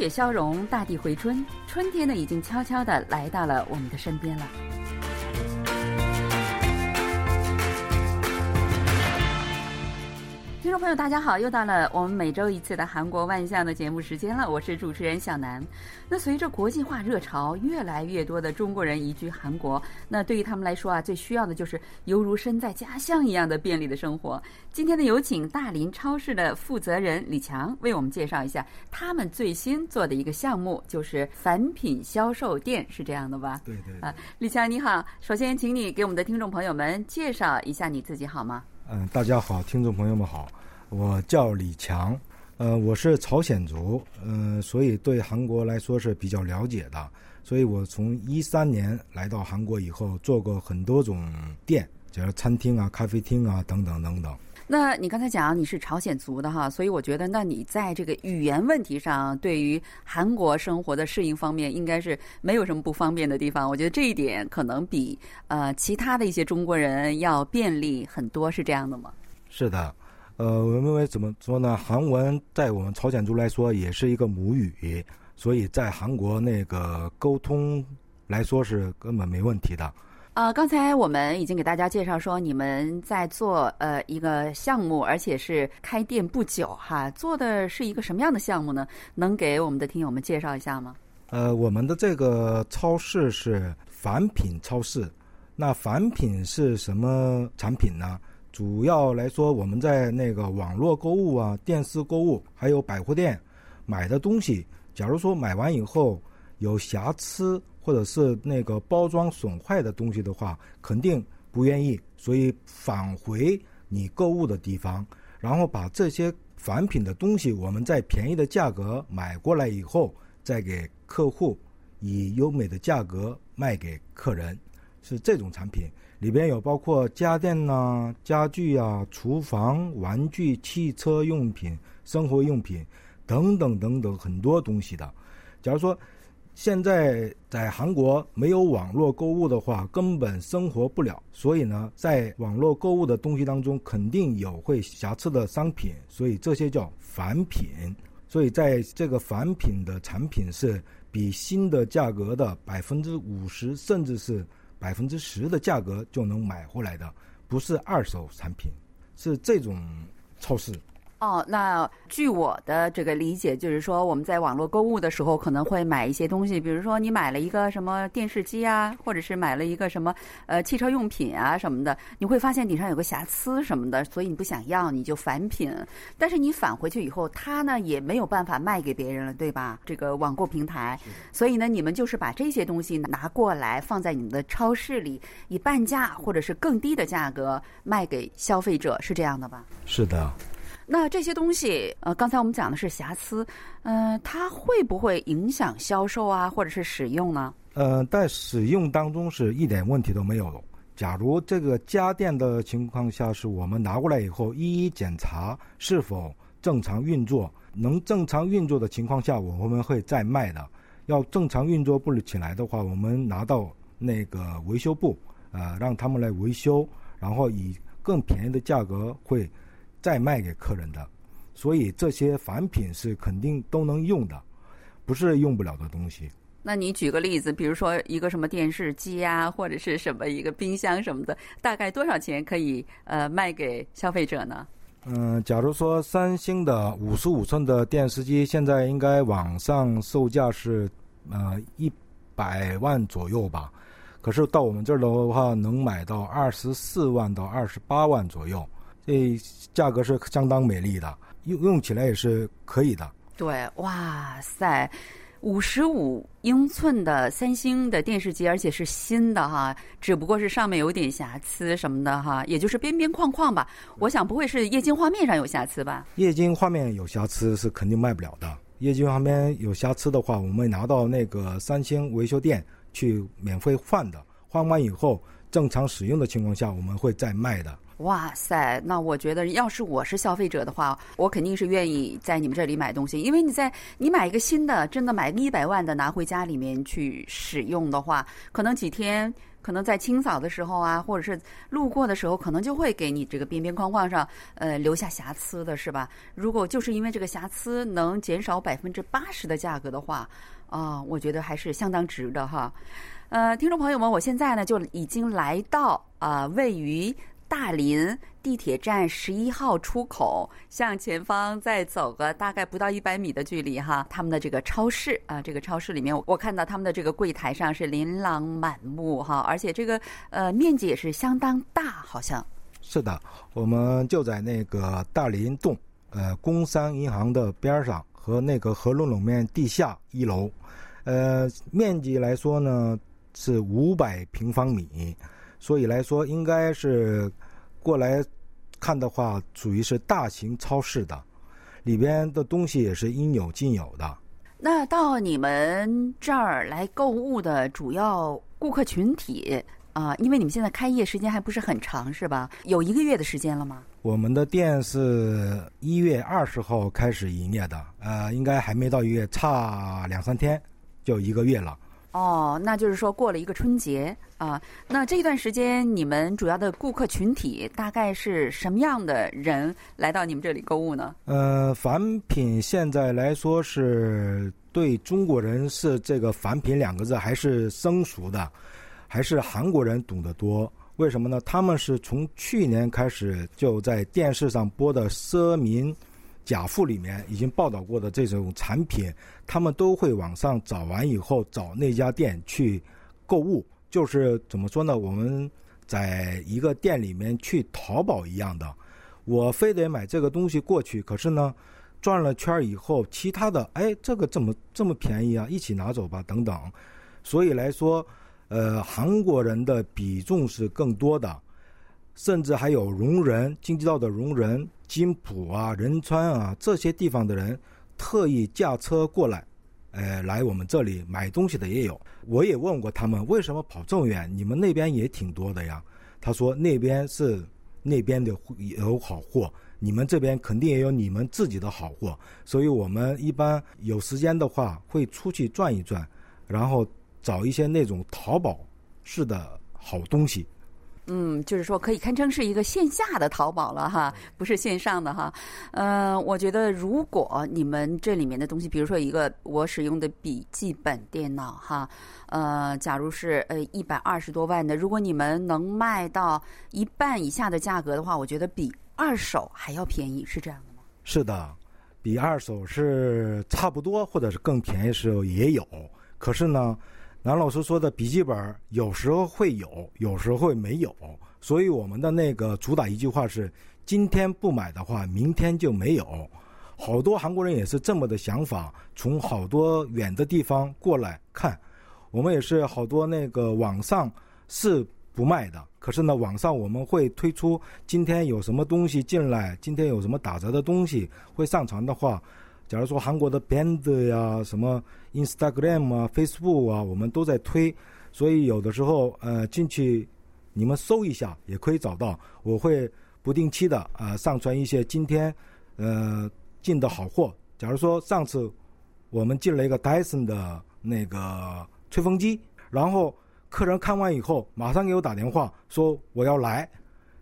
雪消融，大地回春，春天呢已经悄悄的来到了我们的身边了。听众朋友，大家好！又到了我们每周一次的韩国万象的节目时间了，我是主持人小南。那随着国际化热潮，越来越多的中国人移居韩国，那对于他们来说啊，最需要的就是犹如身在家乡一样的便利的生活。今天呢，有请大林超市的负责人李强为我们介绍一下他们最新做的一个项目，就是返品销售店，是这样的吧？对对啊，李强你好，首先请你给我们的听众朋友们介绍一下你自己好吗？嗯，大家好，听众朋友们好，我叫李强，呃，我是朝鲜族，嗯，所以对韩国来说是比较了解的，所以我从一三年来到韩国以后，做过很多种店，就是餐厅啊、咖啡厅啊等等等等。那你刚才讲你是朝鲜族的哈，所以我觉得，那你在这个语言问题上，对于韩国生活的适应方面，应该是没有什么不方便的地方。我觉得这一点可能比呃其他的一些中国人要便利很多，是这样的吗？是的，呃，我认为怎么说呢？韩文在我们朝鲜族来说也是一个母语，所以在韩国那个沟通来说是根本没问题的。呃，刚才我们已经给大家介绍说，你们在做呃一个项目，而且是开店不久哈，做的是一个什么样的项目呢？能给我们的听友们介绍一下吗？呃，我们的这个超市是凡品超市。那凡品是什么产品呢？主要来说，我们在那个网络购物啊、电视购物，还有百货店买的东西，假如说买完以后有瑕疵。或者是那个包装损坏的东西的话，肯定不愿意，所以返回你购物的地方，然后把这些返品的东西，我们在便宜的价格买过来以后，再给客户以优美的价格卖给客人，是这种产品。里边有包括家电呐、家具啊、厨房、玩具、汽车用品、生活用品等等等等很多东西的。假如说。现在在韩国没有网络购物的话，根本生活不了。所以呢，在网络购物的东西当中，肯定有会瑕疵的商品，所以这些叫返品。所以在这个返品的产品是比新的价格的百分之五十，甚至是百分之十的价格就能买回来的，不是二手产品，是这种超市。哦，那据我的这个理解，就是说我们在网络购物的时候，可能会买一些东西，比如说你买了一个什么电视机啊，或者是买了一个什么呃汽车用品啊什么的，你会发现顶上有个瑕疵什么的，所以你不想要，你就返品。但是你返回去以后，他呢也没有办法卖给别人了，对吧？这个网购平台，所以呢，你们就是把这些东西拿过来，放在你们的超市里，以半价或者是更低的价格卖给消费者，是这样的吧？是的。那这些东西，呃，刚才我们讲的是瑕疵，嗯，它会不会影响销售啊，或者是使用呢？呃，在使用当中是一点问题都没有。假如这个家电的情况下，是我们拿过来以后一一检查是否正常运作，能正常运作的情况下，我们会再卖的。要正常运作不起来的话，我们拿到那个维修部，呃，让他们来维修，然后以更便宜的价格会。再卖给客人的，所以这些返品是肯定都能用的，不是用不了的东西。那你举个例子，比如说一个什么电视机啊，或者是什么一个冰箱什么的，大概多少钱可以呃卖给消费者呢？嗯，假如说三星的五十五寸的电视机，现在应该网上售价是呃一百万左右吧，可是到我们这儿的话，能买到二十四万到二十八万左右。这价格是相当美丽的，用用起来也是可以的。对，哇塞，五十五英寸的三星的电视机，而且是新的哈，只不过是上面有点瑕疵什么的哈，也就是边边框框吧。我想不会是液晶画面上有瑕疵吧？液晶画面有瑕疵是肯定卖不了的。液晶画面有瑕疵的话，我们拿到那个三星维修店去免费换的，换完以后正常使用的情况下，我们会再卖的。哇塞，那我觉得要是我是消费者的话，我肯定是愿意在你们这里买东西，因为你在你买一个新的，真的买个一百万的拿回家里面去使用的话，可能几天，可能在清扫的时候啊，或者是路过的时候，可能就会给你这个边边框框上呃留下瑕疵的，是吧？如果就是因为这个瑕疵能减少百分之八十的价格的话，啊，我觉得还是相当值的哈。呃，听众朋友们，我现在呢就已经来到啊位于。大林地铁站十一号出口向前方再走个大概不到一百米的距离哈，他们的这个超市啊，这个超市里面我看到他们的这个柜台上是琳琅满目哈，而且这个呃面积也是相当大，好像是的，我们就在那个大林洞呃工商银行的边上和那个和龙冷面地下一楼，呃面积来说呢是五百平方米。所以来说，应该是过来看的话，属于是大型超市的，里边的东西也是应有尽有的。那到你们这儿来购物的主要顾客群体啊，因为你们现在开业时间还不是很长，是吧？有一个月的时间了吗？我们的店是一月二十号开始营业的，呃，应该还没到一月，差两三天就一个月了。哦，那就是说过了一个春节啊。那这段时间你们主要的顾客群体大概是什么样的人来到你们这里购物呢？呃，返品现在来说是对中国人是这个“返品”两个字还是生疏的，还是韩国人懂得多？为什么呢？他们是从去年开始就在电视上播的奢民。假富里面已经报道过的这种产品，他们都会网上找完以后找那家店去购物，就是怎么说呢？我们在一个店里面去淘宝一样的，我非得买这个东西过去，可是呢，转了圈以后，其他的哎，这个怎么这么便宜啊？一起拿走吧，等等。所以来说，呃，韩国人的比重是更多的。甚至还有容人、京畿道的容人、金浦啊、仁川啊这些地方的人，特意驾车过来，呃，来我们这里买东西的也有。我也问过他们，为什么跑这么远？你们那边也挺多的呀。他说那边是那边的有好货，你们这边肯定也有你们自己的好货。所以我们一般有时间的话会出去转一转，然后找一些那种淘宝式的好东西。嗯，就是说可以堪称是一个线下的淘宝了哈，不是线上的哈。呃，我觉得如果你们这里面的东西，比如说一个我使用的笔记本电脑哈，呃，假如是呃一百二十多万的，如果你们能卖到一半以下的价格的话，我觉得比二手还要便宜，是这样的吗？是的，比二手是差不多，或者是更便宜时候也有。可是呢。南老师说的笔记本有时候会有，有时候会没有，所以我们的那个主打一句话是：今天不买的话，明天就没有。好多韩国人也是这么的想法，从好多远的地方过来看。我们也是好多那个网上是不卖的，可是呢，网上我们会推出今天有什么东西进来，今天有什么打折的东西会上传的话。假如说韩国的 Band 呀、什么 Instagram 啊、Facebook 啊，我们都在推，所以有的时候呃进去你们搜一下也可以找到。我会不定期的啊上传一些今天呃进的好货。假如说上次我们进了一个 Dyson 的那个吹风机，然后客人看完以后马上给我打电话说我要来，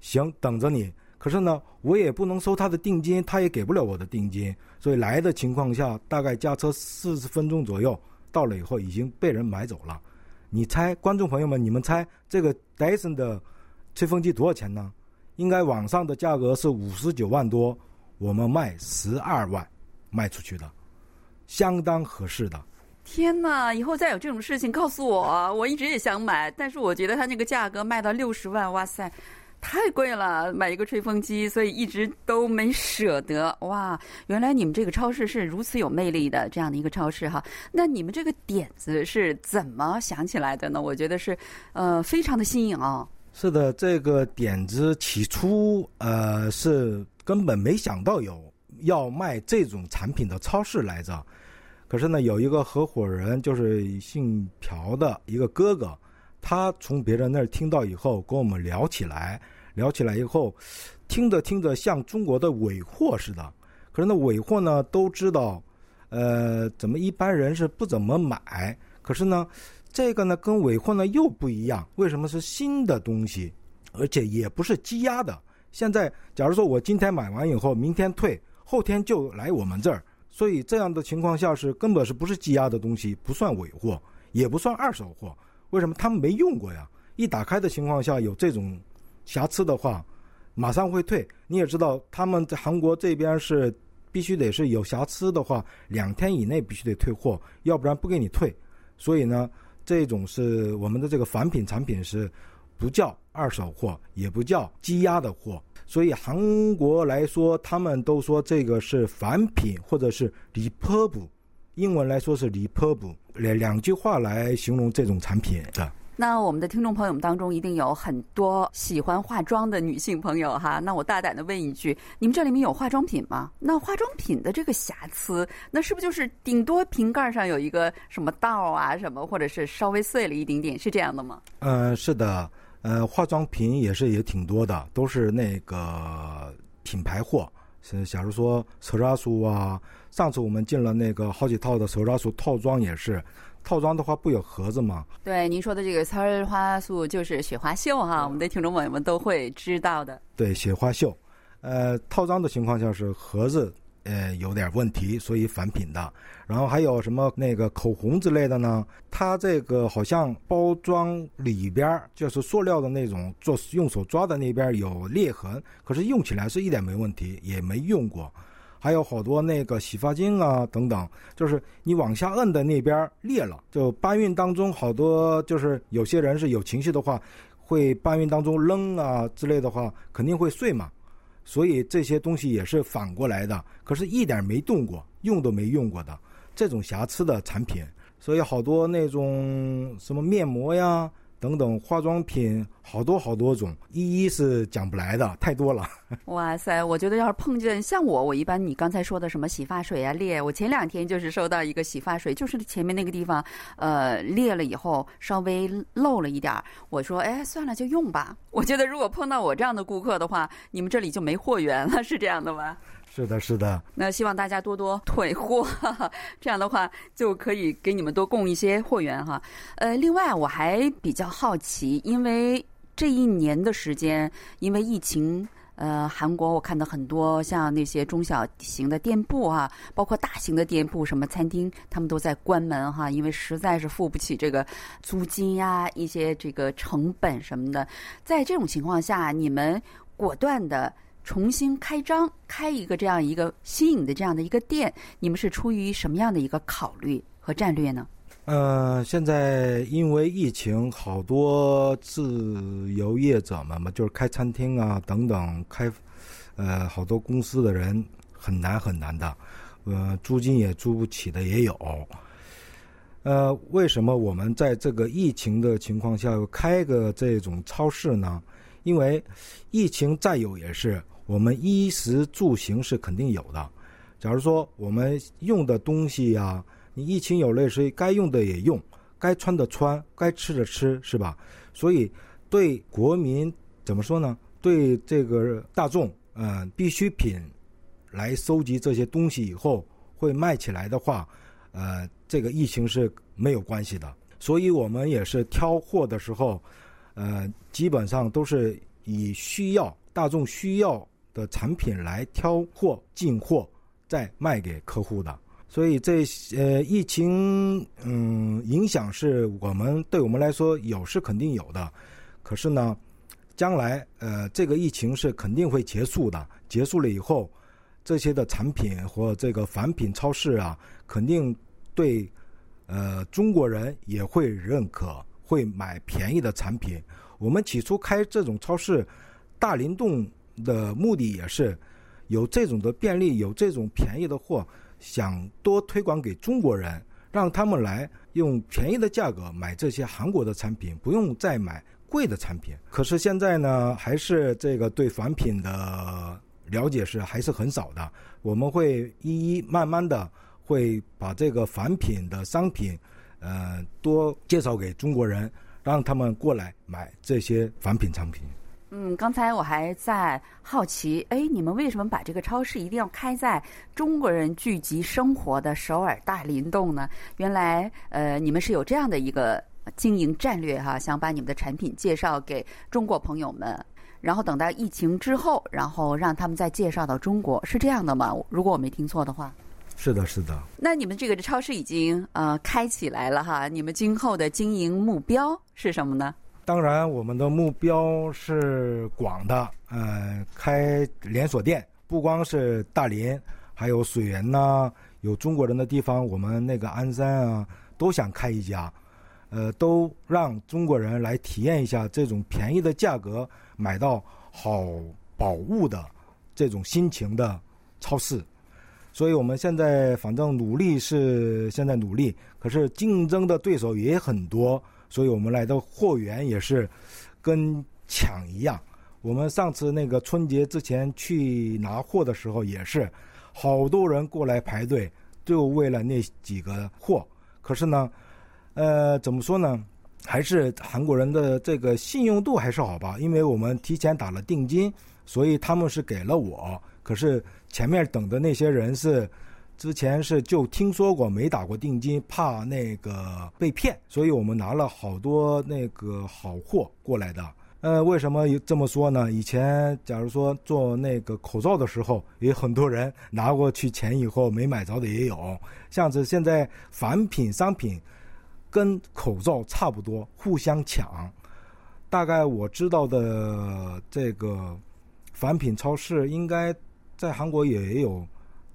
行，等着你。可是呢，我也不能收他的定金，他也给不了我的定金，所以来的情况下，大概驾车四十分钟左右到了以后，已经被人买走了。你猜，观众朋友们，你们猜这个戴森的吹风机多少钱呢？应该网上的价格是五十九万多，我们卖十二万卖出去的，相当合适的。天哪！以后再有这种事情告诉我，我一直也想买，但是我觉得它那个价格卖到六十万，哇塞！太贵了，买一个吹风机，所以一直都没舍得。哇，原来你们这个超市是如此有魅力的这样的一个超市哈。那你们这个点子是怎么想起来的呢？我觉得是，呃，非常的新颖啊。是的，这个点子起初呃是根本没想到有要卖这种产品的超市来着。可是呢，有一个合伙人就是姓朴的一个哥哥。他从别人那儿听到以后，跟我们聊起来，聊起来以后，听着听着像中国的尾货似的。可是那尾货呢，都知道，呃，怎么一般人是不怎么买？可是呢，这个呢跟尾货呢又不一样。为什么是新的东西，而且也不是积压的？现在假如说我今天买完以后，明天退，后天就来我们这儿，所以这样的情况下是根本是不是积压的东西，不算尾货，也不算二手货。为什么他们没用过呀？一打开的情况下有这种瑕疵的话，马上会退。你也知道，他们在韩国这边是必须得是有瑕疵的话，两天以内必须得退货，要不然不给你退。所以呢，这种是我们的这个返品产品是不叫二手货，也不叫积压的货。所以韩国来说，他们都说这个是返品或者是 repurb，英文来说是 repurb，两两句话来形容这种产品的。那我们的听众朋友们当中，一定有很多喜欢化妆的女性朋友哈。那我大胆的问一句，你们这里面有化妆品吗？那化妆品的这个瑕疵，那是不是就是顶多瓶盖上有一个什么道啊，什么，或者是稍微碎了一丁点，是这样的吗？嗯，是的，呃，化妆品也是也挺多的，都是那个品牌货。是，假如说手抓酥啊，上次我们进了那个好几套的手抓酥套装也是。套装的话不有盒子吗？对，您说的这个刺儿花素就是雪花秀哈，我们的听众朋友们都会知道的。对，雪花秀，呃，套装的情况下是盒子呃有点问题，所以返品的。然后还有什么那个口红之类的呢？它这个好像包装里边就是塑料的那种，做用手抓的那边有裂痕，可是用起来是一点没问题，也没用过。还有好多那个洗发精啊等等，就是你往下摁的那边裂了。就搬运当中好多，就是有些人是有情绪的话，会搬运当中扔啊之类的话，肯定会碎嘛。所以这些东西也是反过来的，可是一点没动过，用都没用过的这种瑕疵的产品。所以好多那种什么面膜呀。等等，化妆品好多好多种，一一是讲不来的，太多了。哇塞，我觉得要是碰见像我，我一般你刚才说的什么洗发水啊裂，我前两天就是收到一个洗发水，就是前面那个地方，呃裂了以后稍微漏了一点儿，我说哎算了就用吧。我觉得如果碰到我这样的顾客的话，你们这里就没货源了，是这样的吗？是的，是的。那希望大家多多退货，这样的话就可以给你们多供一些货源哈。呃，另外我还比较好奇，因为这一年的时间，因为疫情，呃，韩国我看到很多像那些中小型的店铺啊，包括大型的店铺，什么餐厅，他们都在关门哈，因为实在是付不起这个租金呀，一些这个成本什么的。在这种情况下，你们果断的。重新开张，开一个这样一个新颖的这样的一个店，你们是出于什么样的一个考虑和战略呢？呃，现在因为疫情，好多自由业者们嘛，就是开餐厅啊等等，开呃好多公司的人很难很难的，呃，租金也租不起的也有。呃，为什么我们在这个疫情的情况下开个这种超市呢？因为疫情再有也是。我们衣食住行是肯定有的，假如说我们用的东西呀，你疫情有了，所以该用的也用，该穿的穿，该吃的吃，是吧？所以对国民怎么说呢？对这个大众，嗯，必需品来收集这些东西以后会卖起来的话，呃，这个疫情是没有关系的。所以我们也是挑货的时候，呃，基本上都是以需要大众需要。的产品来挑货进货，再卖给客户的。所以这呃疫情嗯影响是我们对我们来说有是肯定有的，可是呢，将来呃这个疫情是肯定会结束的。结束了以后，这些的产品或这个返品超市啊，肯定对呃中国人也会认可，会买便宜的产品。我们起初开这种超市，大灵动。的目的也是有这种的便利，有这种便宜的货，想多推广给中国人，让他们来用便宜的价格买这些韩国的产品，不用再买贵的产品。可是现在呢，还是这个对返品的了解是还是很少的。我们会一一慢慢的会把这个返品的商品，呃，多介绍给中国人，让他们过来买这些仿品产品。嗯，刚才我还在好奇，哎，你们为什么把这个超市一定要开在中国人聚集生活的首尔大林洞呢？原来，呃，你们是有这样的一个经营战略哈，想把你们的产品介绍给中国朋友们，然后等到疫情之后，然后让他们再介绍到中国，是这样的吗？如果我没听错的话。是的，是的。那你们这个超市已经呃开起来了哈，你们今后的经营目标是什么呢？当然，我们的目标是广的，呃，开连锁店，不光是大林，还有水源呐，有中国人的地方，我们那个鞍山啊，都想开一家，呃，都让中国人来体验一下这种便宜的价格买到好宝物的这种心情的超市。所以我们现在反正努力是现在努力，可是竞争的对手也很多。所以我们来的货源也是跟抢一样。我们上次那个春节之前去拿货的时候，也是好多人过来排队，就为了那几个货。可是呢，呃，怎么说呢？还是韩国人的这个信用度还是好吧？因为我们提前打了定金，所以他们是给了我。可是前面等的那些人是。之前是就听说过没打过定金，怕那个被骗，所以我们拿了好多那个好货过来的。呃，为什么这么说呢？以前假如说做那个口罩的时候，也很多人拿过去钱以后没买着的也有。像是现在返品商品跟口罩差不多，互相抢。大概我知道的这个返品超市，应该在韩国也有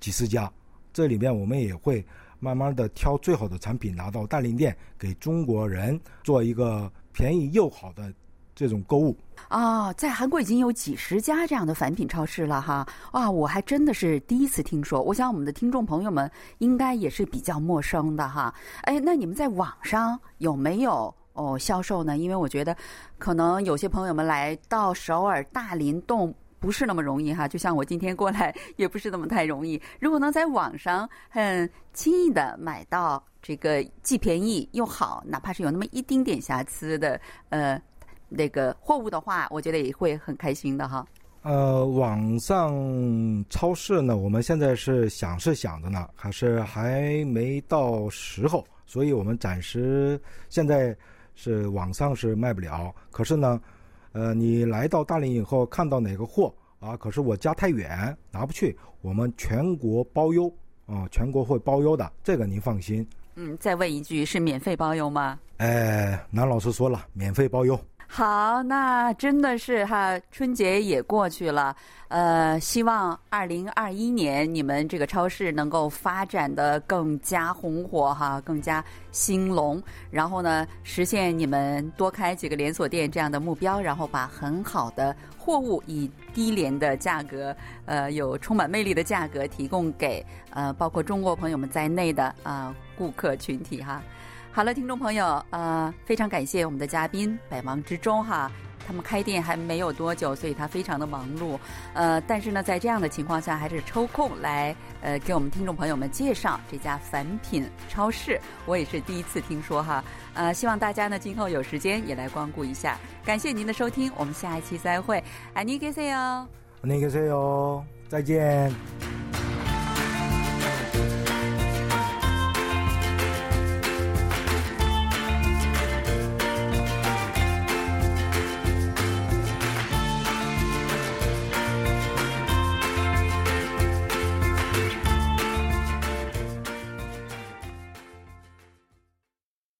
几十家。这里面我们也会慢慢的挑最好的产品拿到大林店，给中国人做一个便宜又好的这种购物。啊，在韩国已经有几十家这样的返品超市了哈！啊，我还真的是第一次听说。我想我们的听众朋友们应该也是比较陌生的哈。哎，那你们在网上有没有哦销售呢？因为我觉得可能有些朋友们来到首尔大林洞。不是那么容易哈，就像我今天过来也不是那么太容易。如果能在网上很轻易的买到这个既便宜又好，哪怕是有那么一丁点瑕疵的呃那个货物的话，我觉得也会很开心的哈。呃，网上超市呢，我们现在是想是想着呢，还是还没到时候，所以我们暂时现在是网上是卖不了。可是呢。呃，你来到大连以后，看到哪个货啊？可是我家太远，拿不去。我们全国包邮啊，全国会包邮的，这个您放心。嗯，再问一句，是免费包邮吗？哎，南老师说了，免费包邮。好，那真的是哈，春节也过去了，呃，希望二零二一年你们这个超市能够发展的更加红火哈，更加兴隆，然后呢，实现你们多开几个连锁店这样的目标，然后把很好的货物以低廉的价格，呃，有充满魅力的价格提供给呃，包括中国朋友们在内的啊顾客群体哈。好了，听众朋友，呃，非常感谢我们的嘉宾，百忙之中哈，他们开店还没有多久，所以他非常的忙碌，呃，但是呢，在这样的情况下，还是抽空来呃给我们听众朋友们介绍这家返品超市，我也是第一次听说哈，呃，希望大家呢今后有时间也来光顾一下，感谢您的收听，我们下一期再会，안녕히계세 요， 안녕히계세 요， 再见。